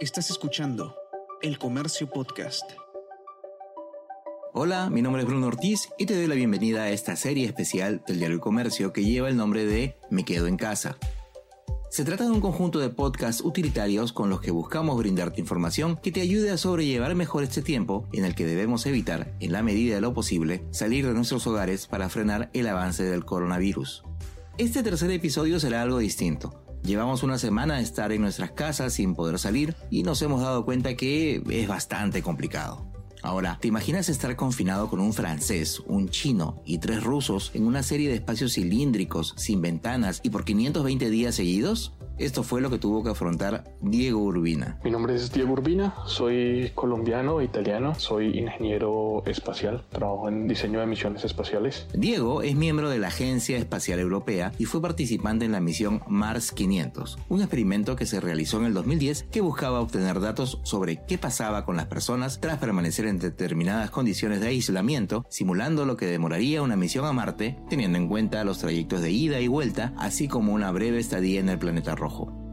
Estás escuchando El Comercio Podcast. Hola, mi nombre es Bruno Ortiz y te doy la bienvenida a esta serie especial del diario El Comercio que lleva el nombre de Me Quedo en Casa. Se trata de un conjunto de podcasts utilitarios con los que buscamos brindarte información que te ayude a sobrellevar mejor este tiempo en el que debemos evitar, en la medida de lo posible, salir de nuestros hogares para frenar el avance del coronavirus. Este tercer episodio será algo distinto Llevamos una semana de estar en nuestras casas sin poder salir y nos hemos dado cuenta que es bastante complicado. Ahora, ¿te imaginas estar confinado con un francés, un chino y tres rusos en una serie de espacios cilíndricos, sin ventanas y por 520 días seguidos? Esto fue lo que tuvo que afrontar Diego Urbina. Mi nombre es Diego Urbina, soy colombiano, italiano, soy ingeniero espacial, trabajo en diseño de misiones espaciales. Diego es miembro de la Agencia Espacial Europea y fue participante en la misión Mars 500, un experimento que se realizó en el 2010 que buscaba obtener datos sobre qué pasaba con las personas tras permanecer en determinadas condiciones de aislamiento, simulando lo que demoraría una misión a Marte, teniendo en cuenta los trayectos de ida y vuelta, así como una breve estadía en el planeta rojo.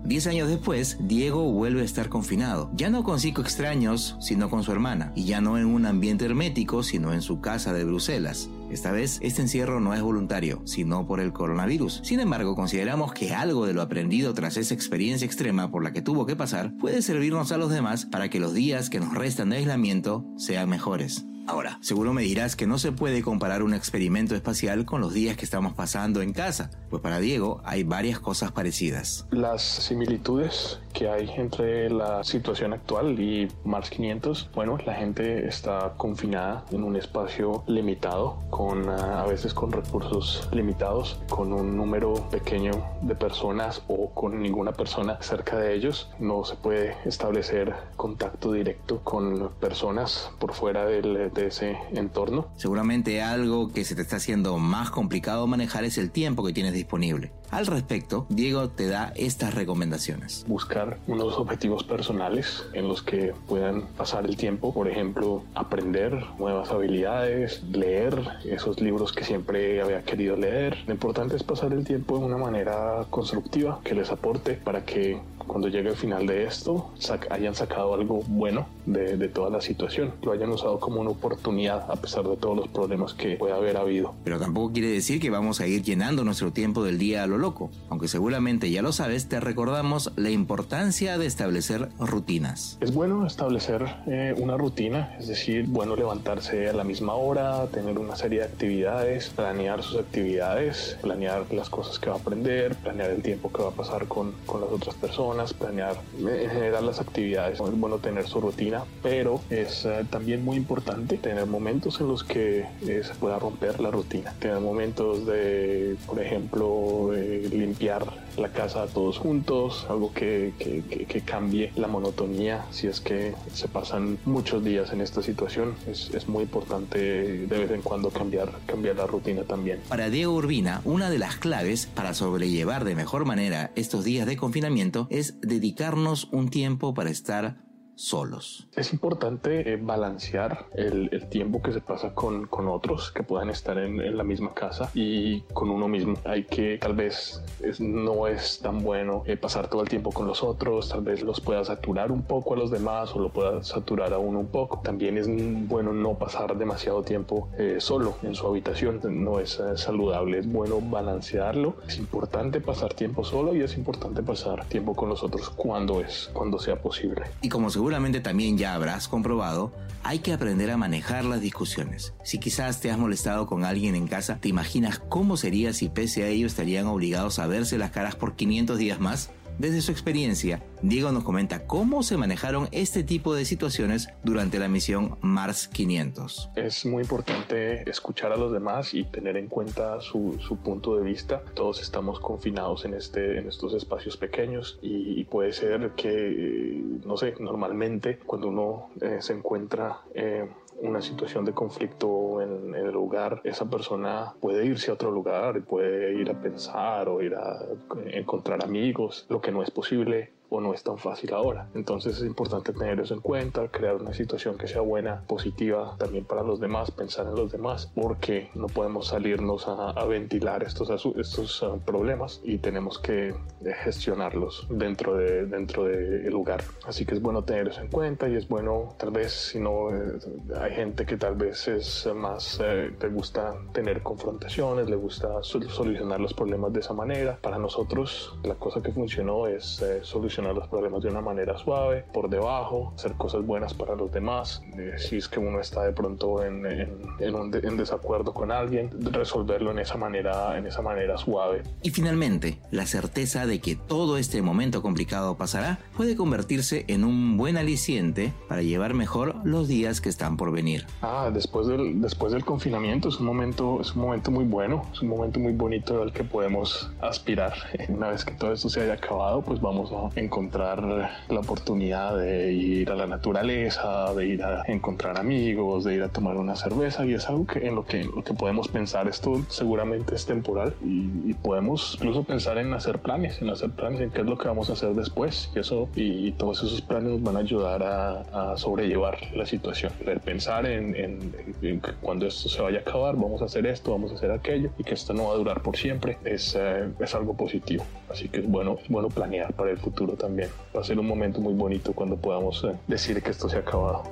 Diez años después, Diego vuelve a estar confinado, ya no con cinco extraños, sino con su hermana, y ya no en un ambiente hermético, sino en su casa de Bruselas. Esta vez, este encierro no es voluntario, sino por el coronavirus. Sin embargo, consideramos que algo de lo aprendido tras esa experiencia extrema por la que tuvo que pasar puede servirnos a los demás para que los días que nos restan de aislamiento sean mejores. Ahora, seguro me dirás que no se puede comparar un experimento espacial con los días que estamos pasando en casa, pues para Diego hay varias cosas parecidas. Las similitudes que hay entre la situación actual y Mars 500, bueno, la gente está confinada en un espacio limitado, con ah, a veces con recursos limitados, con un número pequeño de personas o con ninguna persona cerca de ellos. No se puede establecer contacto directo con personas por fuera del de ese entorno. Seguramente algo que se te está haciendo más complicado manejar es el tiempo que tienes disponible. Al respecto, Diego te da estas recomendaciones. Buscar unos objetivos personales en los que puedan pasar el tiempo, por ejemplo, aprender nuevas habilidades, leer esos libros que siempre había querido leer. Lo importante es pasar el tiempo de una manera constructiva que les aporte para que cuando llegue el final de esto hayan sacado algo bueno de, de, toda la situación, lo hayan usado como una oportunidad a pesar de todos los problemas que puede haber habido. Pero tampoco quiere decir que vamos a ir llenando nuestro tiempo del día a lo loco, aunque seguramente ya lo sabes, te recordamos la importancia de establecer rutinas. Es bueno establecer eh, una rutina, es decir, bueno levantarse a la misma hora, tener una serie de actividades, planear sus actividades, planear las cosas que va a aprender, planear el tiempo que va a pasar con, con las otras personas planear en general las actividades. Es bueno tener su rutina, pero es eh, también muy importante tener momentos en los que eh, se pueda romper la rutina. Tener momentos de, por ejemplo, limpiar la casa todos juntos, algo que, que, que, cambie la monotonía si es que se pasan muchos días en esta situación. Es, es muy importante de vez en cuando cambiar, cambiar la rutina también. Para Diego Urbina, una de las claves para sobrellevar de mejor manera estos días de confinamiento es dedicarnos un tiempo para estar solos. Es importante eh, balancear el, tiempo que se pasa con, con otros que puedan estar en, la misma casa y con uno mismo. Hay que tal vez no es tan bueno eh, pasar todo el tiempo con los otros, tal vez los pueda saturar un poco a los demás o lo pueda saturar a uno un poco. También es bueno no pasar demasiado tiempo eh, solo en su habitación, no es saludable, es bueno balancearlo. Es importante pasar tiempo solo y es importante pasar tiempo con los otros cuando es, cuando sea posible. Y como se seguramente también ya habrás comprobado, hay que aprender a manejar las discusiones. Si quizás te has molestado con alguien en casa, ¿te imaginas cómo sería si pese a ello estarían obligados a verse las caras por 500 días más? Desde su experiencia, Diego nos comenta cómo se manejaron este tipo de situaciones durante la misión Mars 500. Es muy importante escuchar a los demás y tener en cuenta su, punto de vista. Todos estamos confinados en, este, en estos espacios pequeños y, puede ser que, no sé, normalmente cuando uno eh, se encuentra... Eh, una situación de conflicto en, el lugar, esa persona puede irse a otro lugar, puede ir a pensar o ir a encontrar amigos, lo que no es posible o no es tan fácil ahora. Entonces es importante tener eso en cuenta, crear una situación que sea buena, positiva también para los demás, pensar en los demás, porque no podemos salirnos a, ventilar estos, estos uh, problemas y tenemos que eh, gestionarlos dentro del de, dentro de lugar. Así que es bueno tener eso en cuenta y es bueno, tal vez, si no, eh, hay gente que tal vez es más, eh, le gusta tener confrontaciones, le gusta solucionar los problemas de esa manera. Para nosotros, la cosa que funcionó es solucionar los problemas de una manera suave, por debajo, hacer cosas buenas para los demás. si es que uno está de pronto en, en, un en desacuerdo con alguien, resolverlo en esa manera, en esa manera suave. Y finalmente, la certeza de que todo este momento complicado pasará puede convertirse en un buen aliciente para llevar mejor los días que están por venir. Ah, después del, después del confinamiento es un momento, es un momento muy bueno, es un momento muy bonito al que podemos aspirar. Una vez que todo esto se haya acabado, pues vamos a encontrar la oportunidad de ir a la naturaleza, de ir a encontrar amigos, de ir a tomar una cerveza y es algo que en lo que, podemos pensar. Esto seguramente es temporal y, podemos incluso pensar en hacer planes, en hacer planes en qué es lo que vamos a hacer después y eso y, todos esos planes nos van a ayudar a, sobrellevar la situación, el pensar en, en, cuando esto se vaya a acabar vamos a hacer esto, vamos a hacer aquello y que esto no va a durar por siempre es, eh, es algo positivo, así que es bueno, es bueno planear para el futuro también, va a ser un momento muy bonito cuando podamos eh, decir que esto se ha acabado.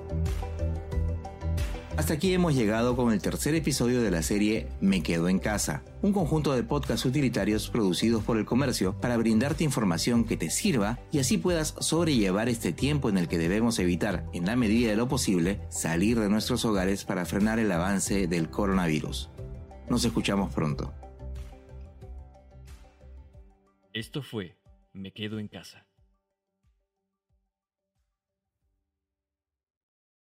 Hasta aquí hemos llegado con el tercer episodio de la serie Me Quedo en Casa, un conjunto de podcasts utilitarios producidos por el comercio para brindarte información que te sirva y así puedas sobrellevar este tiempo en el que debemos evitar, en la medida de lo posible, salir de nuestros hogares para frenar el avance del coronavirus. Nos escuchamos pronto. Esto fue Me Quedo en Casa.